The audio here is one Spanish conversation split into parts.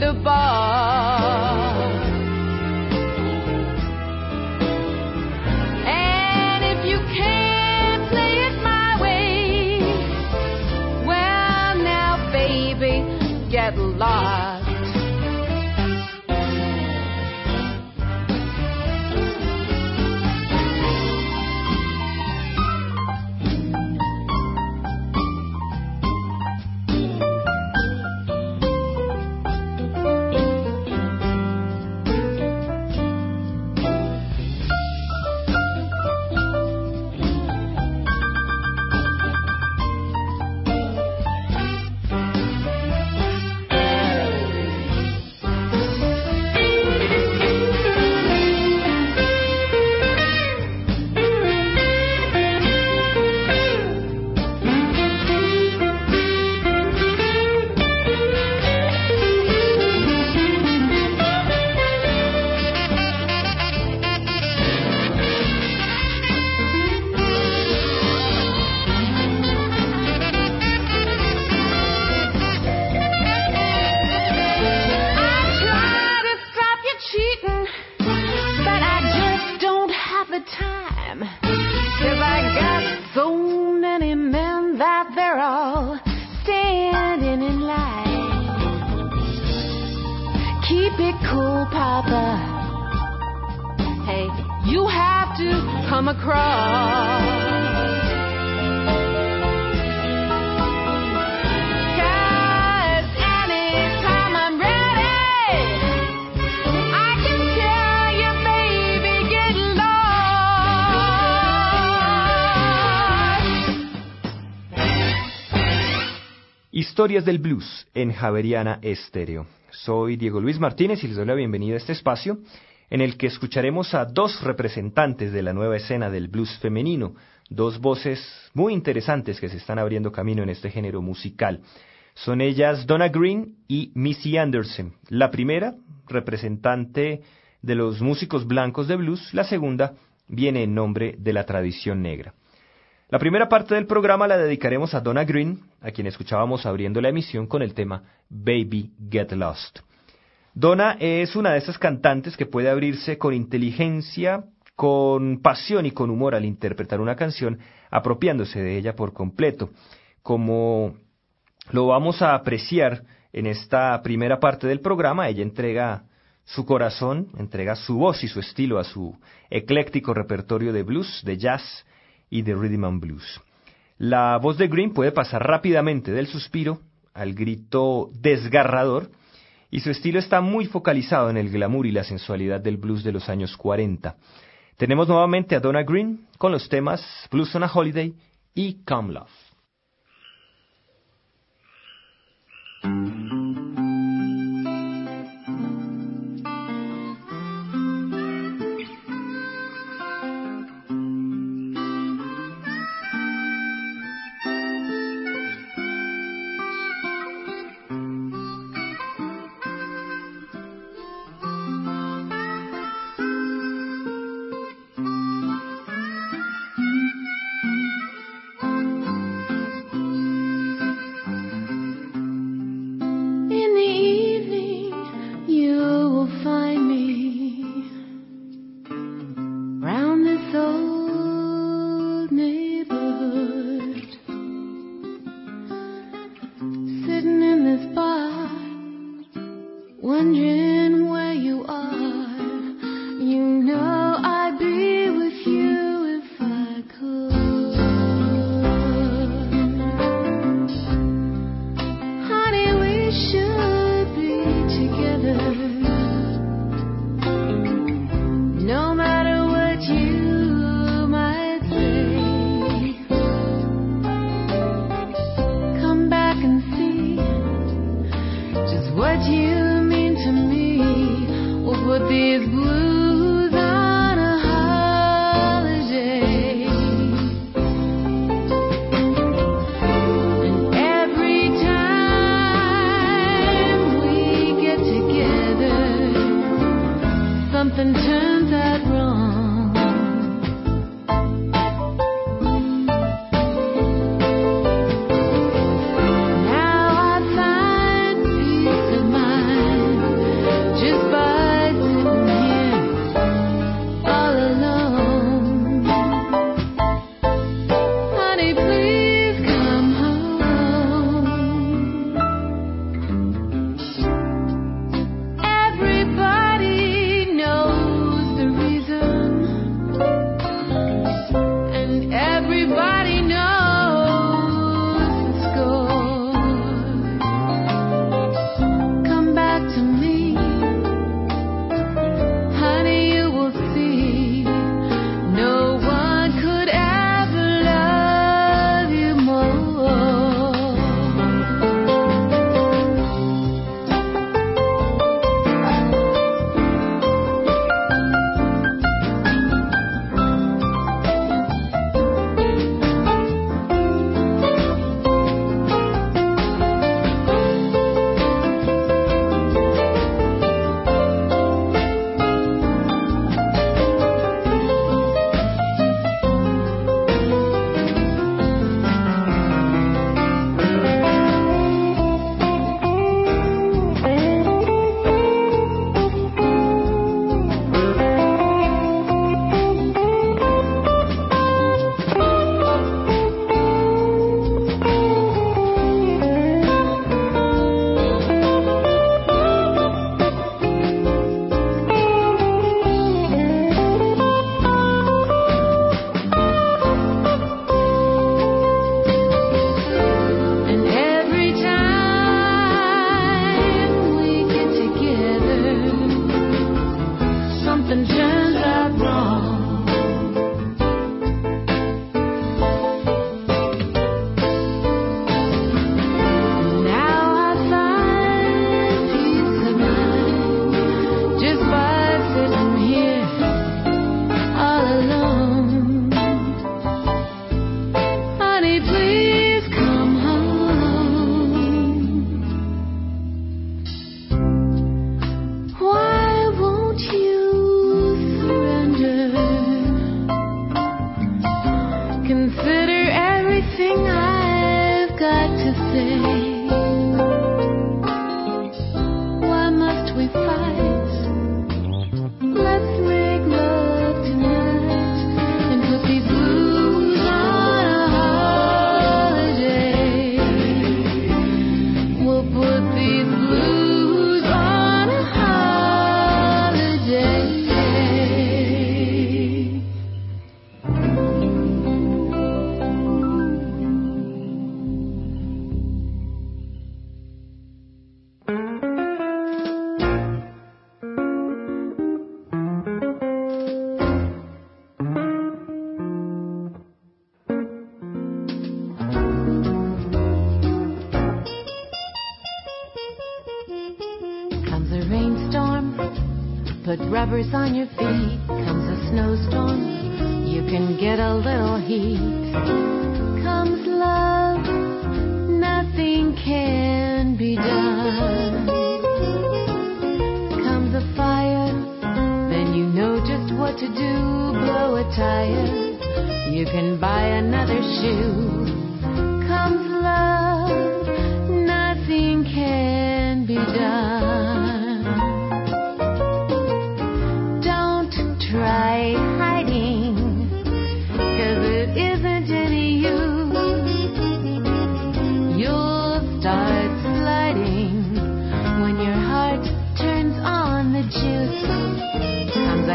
the boss. Historias del Blues en Javeriana Estéreo. Soy Diego Luis Martínez y les doy la bienvenida a este espacio en el que escucharemos a dos representantes de la nueva escena del blues femenino, dos voces muy interesantes que se están abriendo camino en este género musical. Son ellas Donna Green y Missy Anderson. La primera, representante de los músicos blancos de blues, la segunda viene en nombre de la tradición negra. La primera parte del programa la dedicaremos a Donna Green, a quien escuchábamos abriendo la emisión con el tema Baby Get Lost. Donna es una de esas cantantes que puede abrirse con inteligencia, con pasión y con humor al interpretar una canción, apropiándose de ella por completo, como lo vamos a apreciar en esta primera parte del programa. Ella entrega su corazón, entrega su voz y su estilo a su ecléctico repertorio de blues, de jazz y de rhythm and blues. La voz de Green puede pasar rápidamente del suspiro al grito desgarrador, y su estilo está muy focalizado en el glamour y la sensualidad del blues de los años 40. Tenemos nuevamente a Donna Green con los temas Blues on a Holiday y Come Love.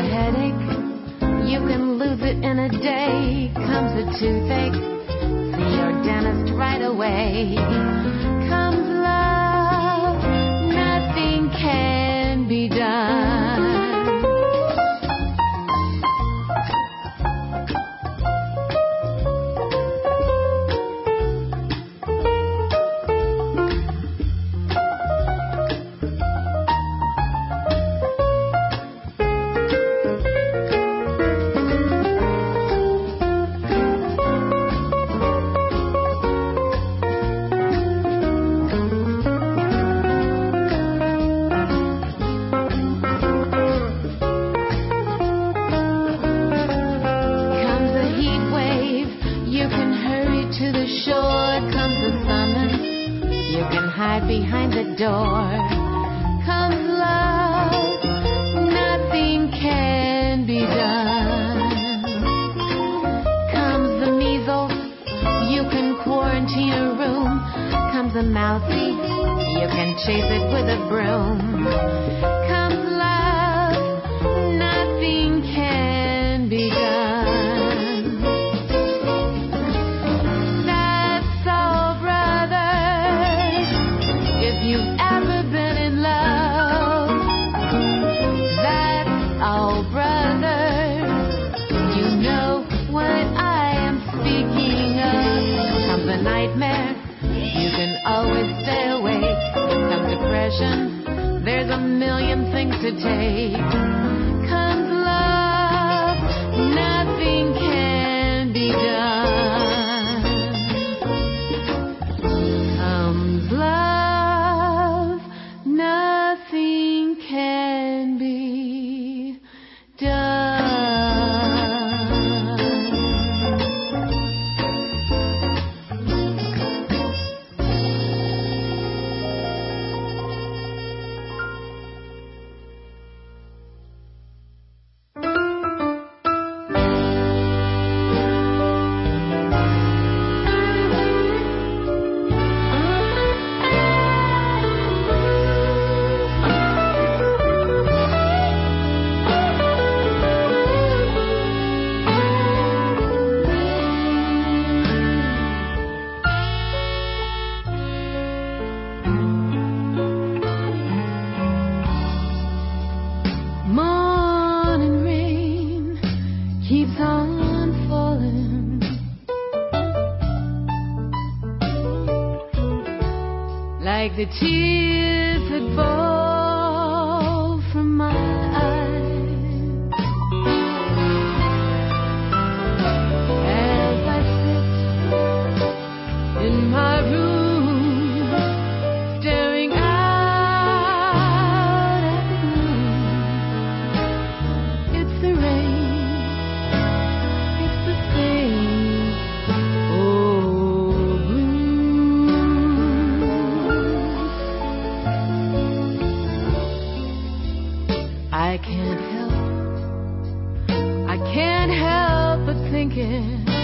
headache. You can lose it in a day. Comes a toothache. See your dentist right away. Comes love. The tears え。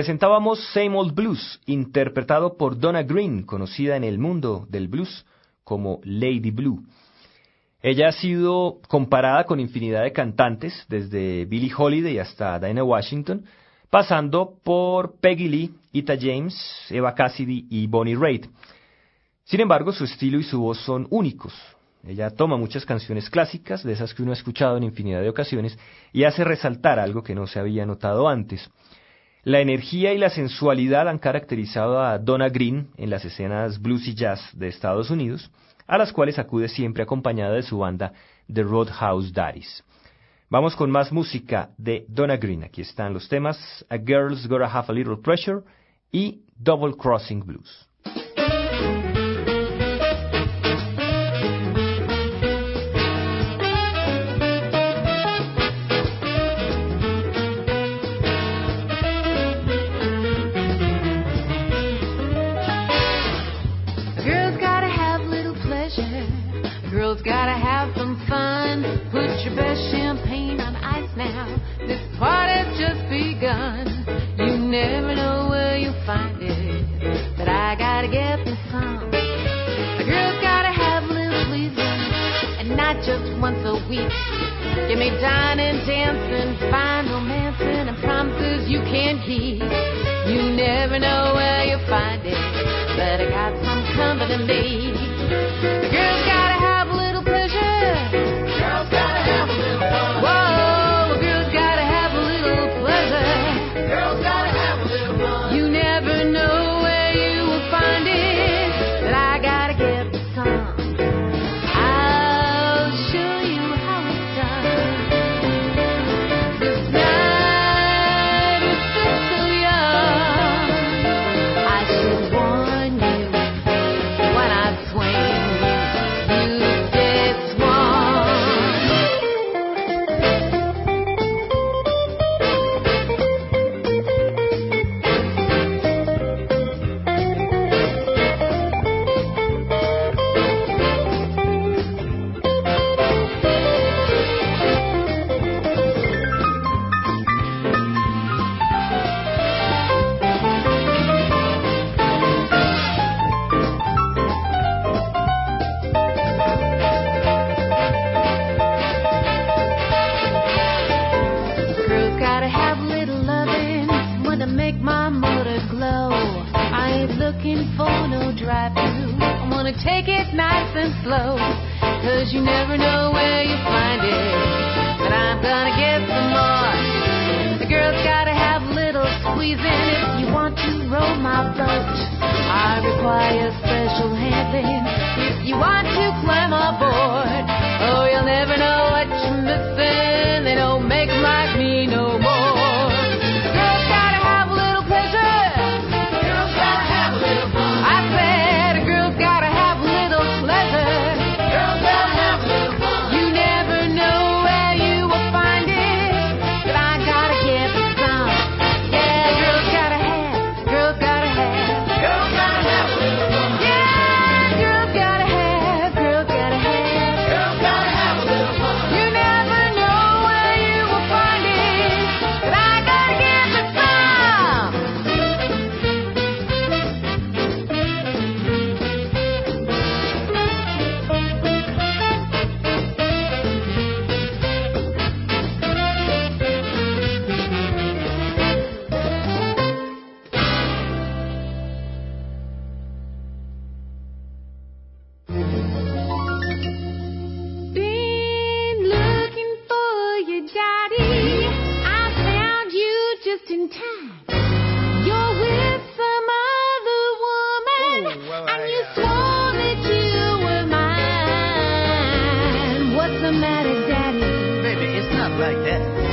Presentábamos Same Old Blues, interpretado por Donna Green, conocida en el mundo del blues como Lady Blue. Ella ha sido comparada con infinidad de cantantes, desde Billie Holiday hasta Dinah Washington, pasando por Peggy Lee, Ita James, Eva Cassidy y Bonnie Raitt. Sin embargo, su estilo y su voz son únicos. Ella toma muchas canciones clásicas, de esas que uno ha escuchado en infinidad de ocasiones, y hace resaltar algo que no se había notado antes. La energía y la sensualidad han caracterizado a Donna Green en las escenas blues y jazz de Estados Unidos, a las cuales acude siempre acompañada de su banda The Roadhouse Daddies. Vamos con más música de Donna Green. Aquí están los temas A Girl's Gotta Have a Little Pressure y Double Crossing Blues. looking for no drive through. I wanna take it nice and slow, cause you never know where you find it. But I'm gonna get some more. The girl's gotta have a little squeezing if you want to row my boat. I require special handling if you want to climb aboard. like that.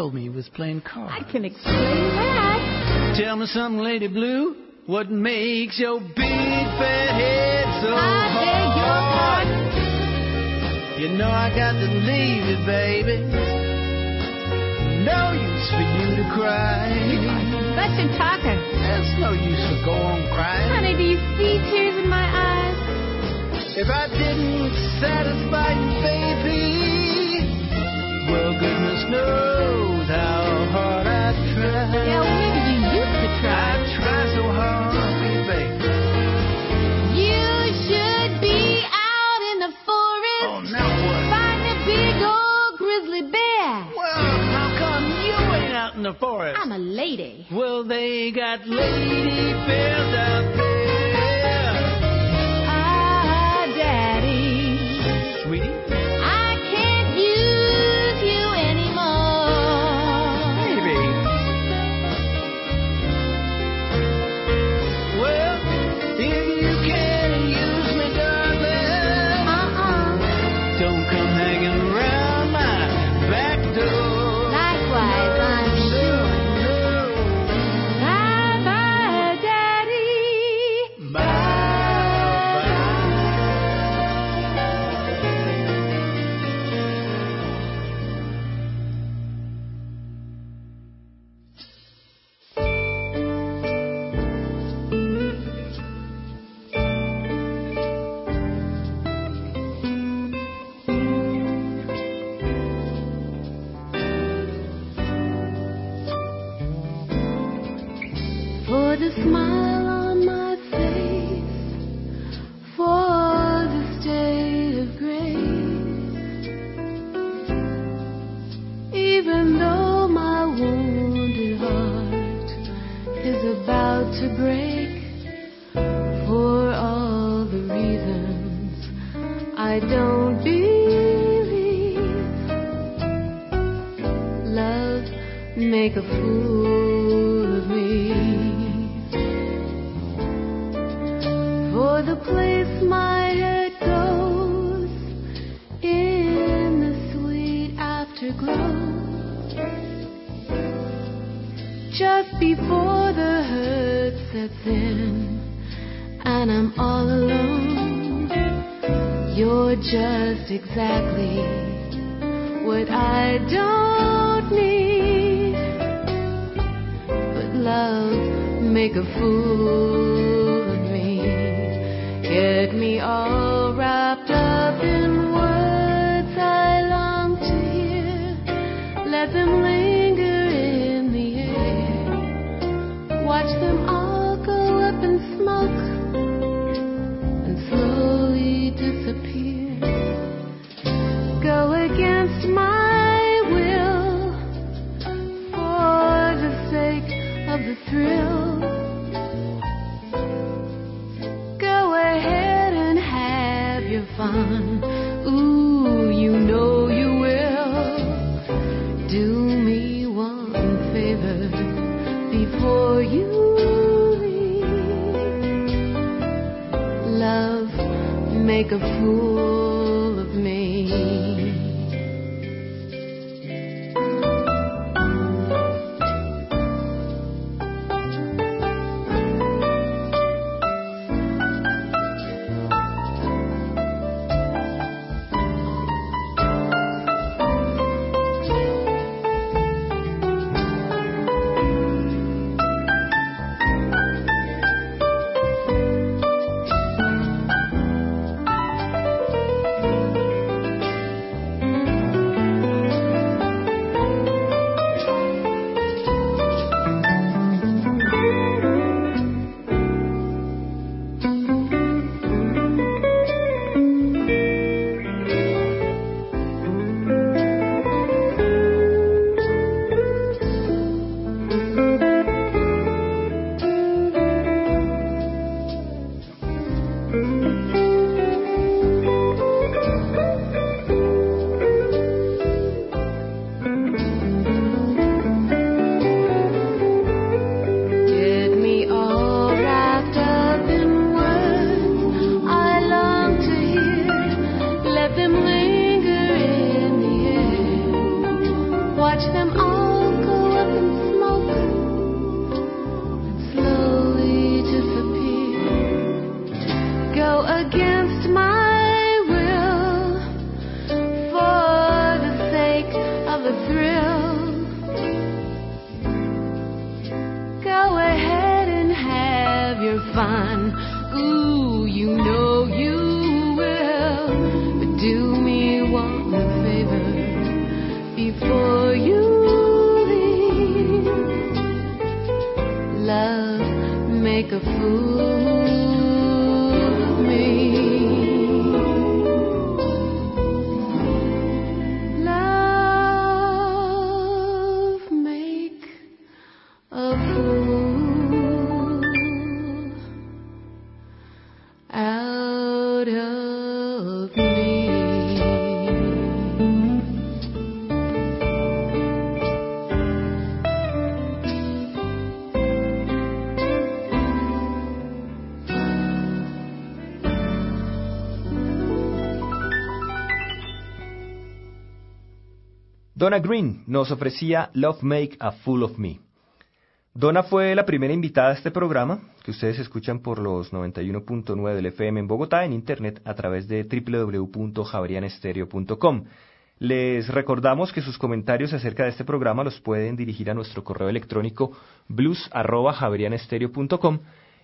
Told me you was playing cards. I can explain that. Tell me something, Lady Blue. What makes your big fat head so I your hard? You know I got to leave you, baby. No use for you to cry. Such a talker. There's no use for go on crying. Honey, do you see tears in my eyes? If I didn't satisfy you, baby, well, goodness knows how hard I try. Yeah, when did you used to I try? try so hard baby. You should be out in the forest. Oh, now what? Find a big old grizzly bear. Well, how come you ain't out in the forest? I'm a lady. Well, they got lady bears out there. Before the hurt sets in and I'm all alone, you're just exactly what I don't need. But love make a fool of me, get me all wrapped up in words I long to hear. Let them a fool Donna Green nos ofrecía Love Make a Fool of Me. Donna fue la primera invitada a este programa, que ustedes escuchan por los 91.9 del FM en Bogotá en internet a través de www.javerianestereo.com. Les recordamos que sus comentarios acerca de este programa los pueden dirigir a nuestro correo electrónico blues@javerianestereo.com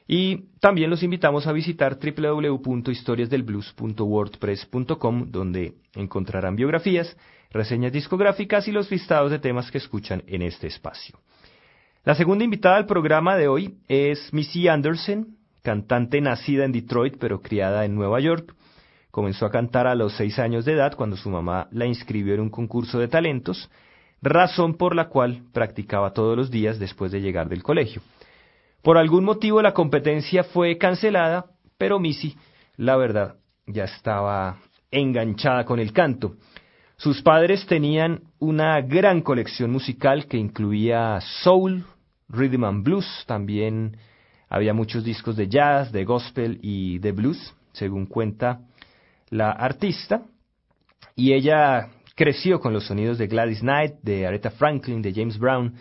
y también los invitamos a visitar www.historiasdelblues.wordpress.com donde encontrarán biografías reseñas discográficas y los listados de temas que escuchan en este espacio. La segunda invitada al programa de hoy es Missy Anderson, cantante nacida en Detroit pero criada en Nueva York. Comenzó a cantar a los seis años de edad cuando su mamá la inscribió en un concurso de talentos, razón por la cual practicaba todos los días después de llegar del colegio. Por algún motivo la competencia fue cancelada, pero Missy, la verdad, ya estaba enganchada con el canto. Sus padres tenían una gran colección musical que incluía soul, rhythm and blues, también había muchos discos de jazz, de gospel y de blues, según cuenta la artista, y ella creció con los sonidos de Gladys Knight, de Aretha Franklin, de James Brown,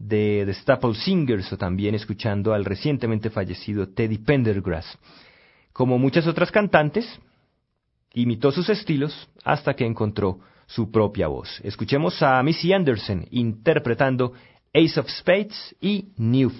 de The Staple Singers o también escuchando al recientemente fallecido Teddy Pendergrass. Como muchas otras cantantes, imitó sus estilos hasta que encontró su propia voz. Escuchemos a Missy Anderson interpretando Ace of Spades y New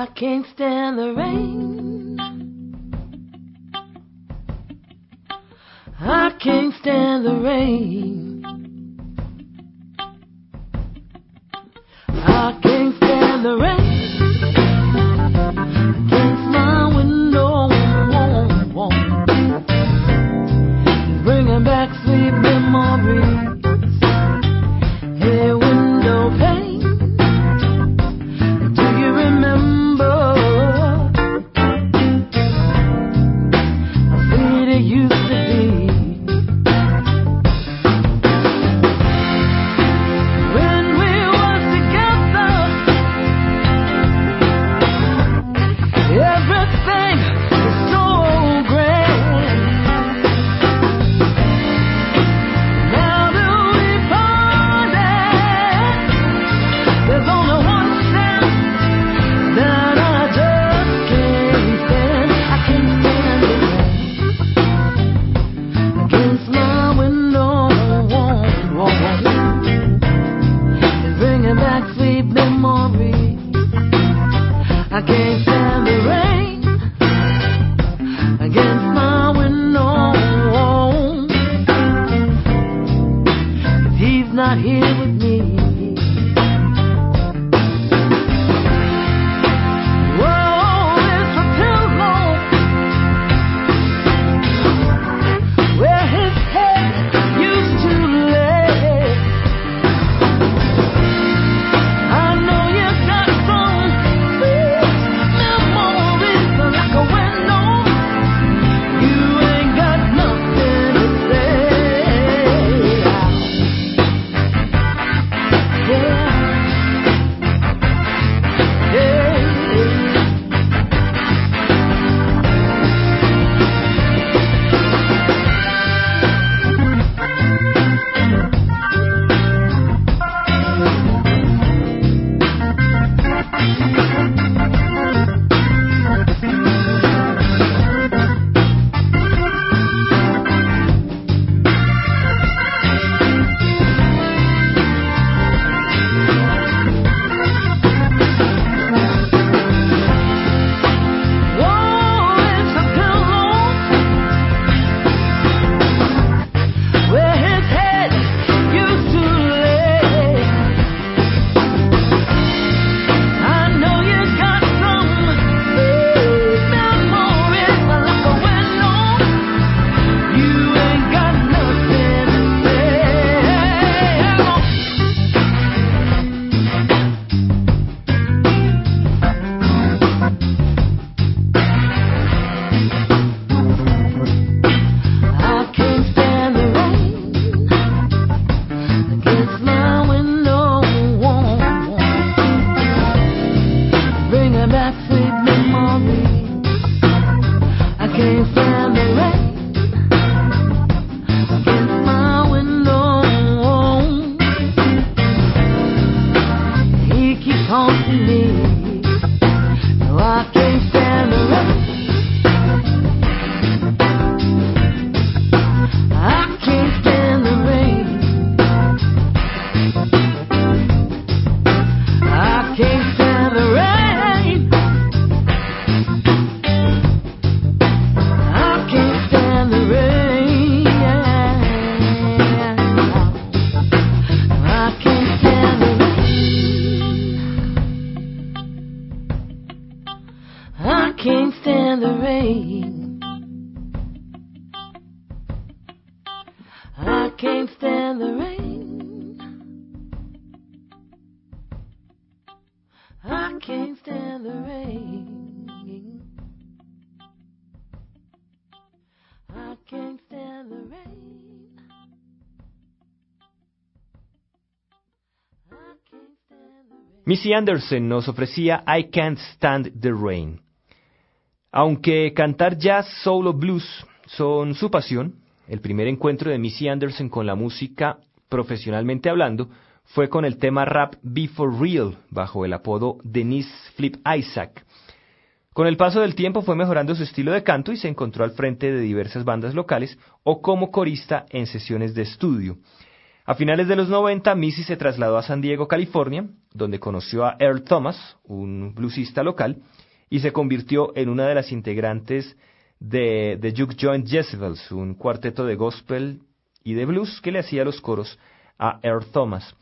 I can't stand the rain. I can't stand the rain. not here with me. Missy Anderson nos ofrecía I Can't Stand the Rain. Aunque cantar jazz, soul o blues son su pasión, el primer encuentro de Missy Anderson con la música, profesionalmente hablando, fue con el tema rap Be For Real, bajo el apodo Denise Flip Isaac. Con el paso del tiempo fue mejorando su estilo de canto y se encontró al frente de diversas bandas locales o como corista en sesiones de estudio. A finales de los 90, Missy se trasladó a San Diego, California, donde conoció a Earl Thomas, un bluesista local, y se convirtió en una de las integrantes de The Juke Joint Jezebels, un cuarteto de gospel y de blues que le hacía los coros a Earl Thomas.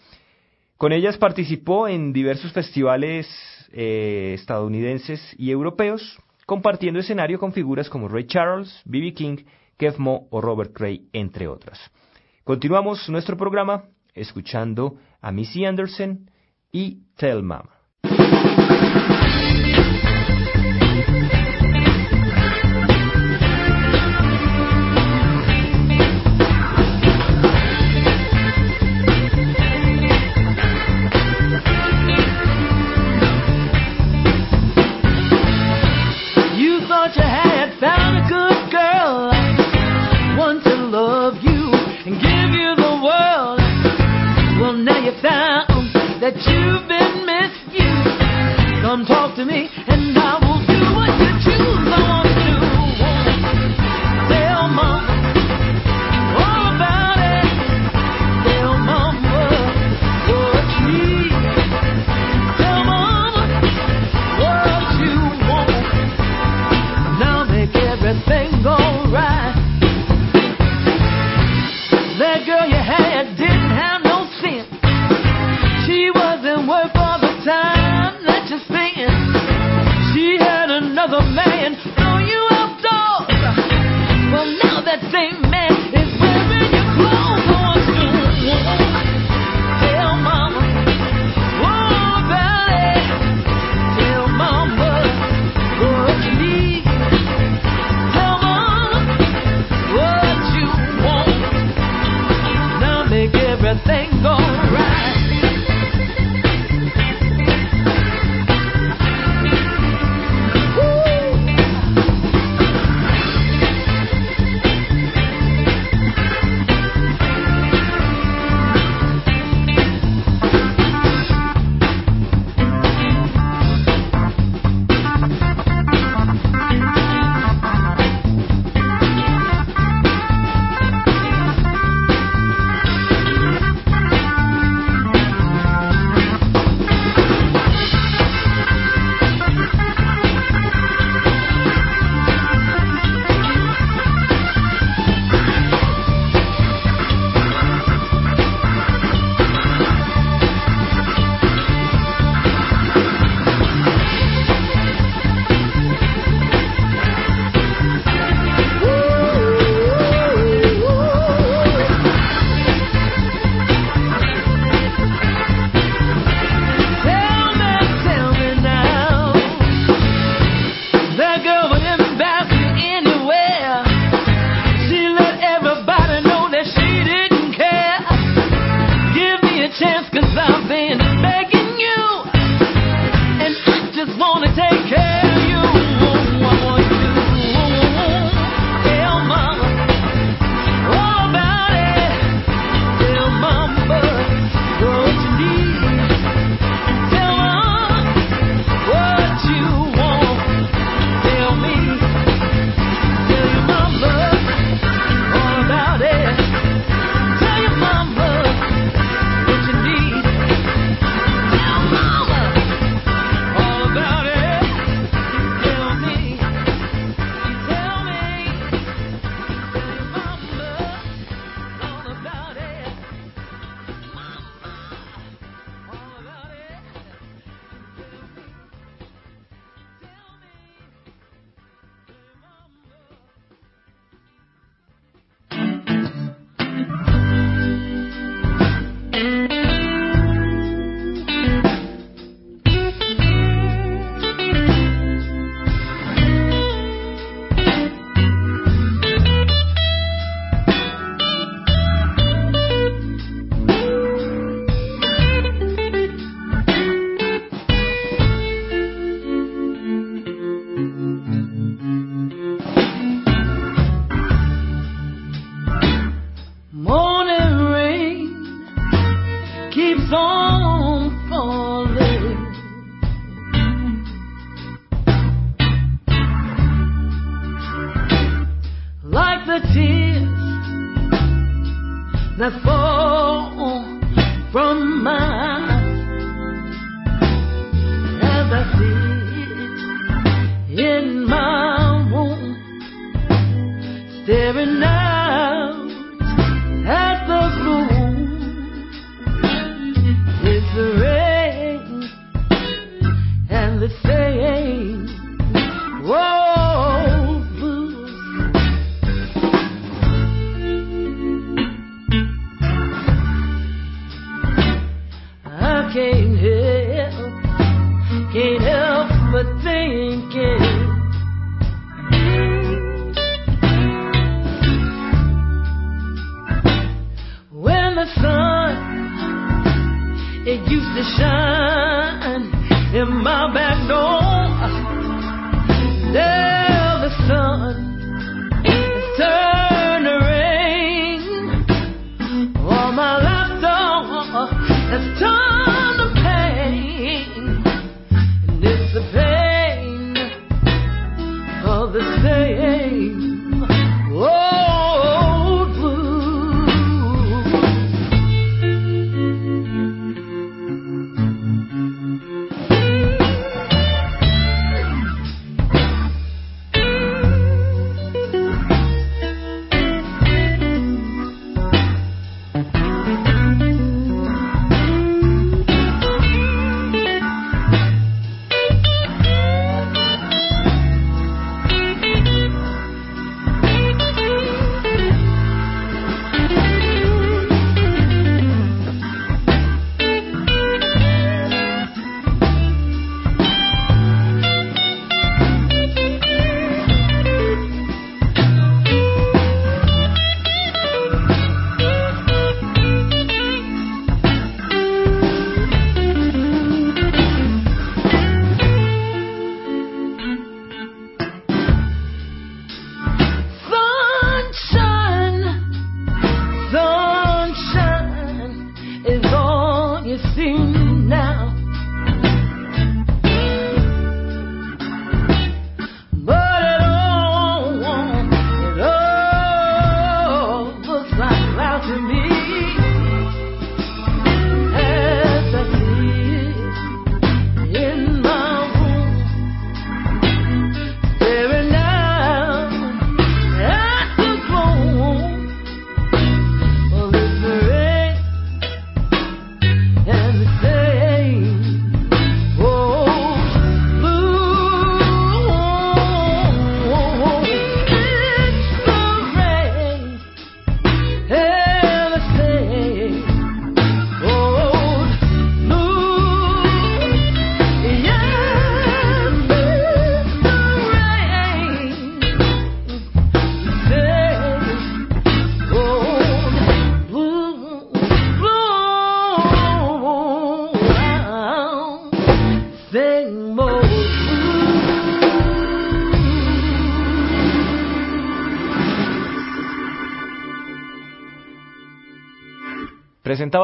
Con ellas participó en diversos festivales eh, estadounidenses y europeos, compartiendo escenario con figuras como Ray Charles, B.B. King, Kev Mo o Robert Cray, entre otras. Continuamos nuestro programa escuchando a Missy Anderson y Tell Mama. to me, and I will that same I can't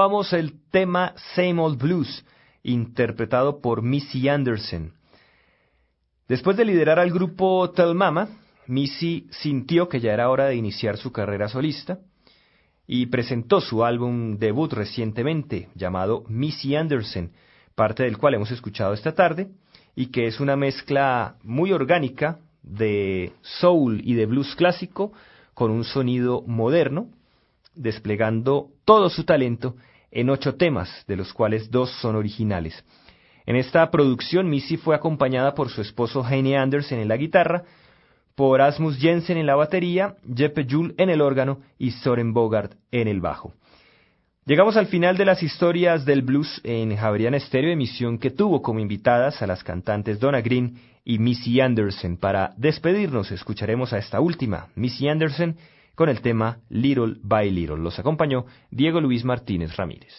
Presentábamos el tema Same Old Blues, interpretado por Missy Anderson. Después de liderar al grupo Tell Mama, Missy sintió que ya era hora de iniciar su carrera solista y presentó su álbum debut recientemente llamado Missy Anderson, parte del cual hemos escuchado esta tarde y que es una mezcla muy orgánica de soul y de blues clásico con un sonido moderno, desplegando todo su talento en ocho temas, de los cuales dos son originales. En esta producción, Missy fue acompañada por su esposo Heine Anderson en la guitarra, por Asmus Jensen en la batería, Jeppe Juhl en el órgano y Soren Bogart en el bajo. Llegamos al final de las historias del blues en Javeriana Estéreo, emisión que tuvo como invitadas a las cantantes Donna Green y Missy Anderson. Para despedirnos, escucharemos a esta última, Missy Anderson, con el tema Little by Little. Los acompañó Diego Luis Martínez Ramírez.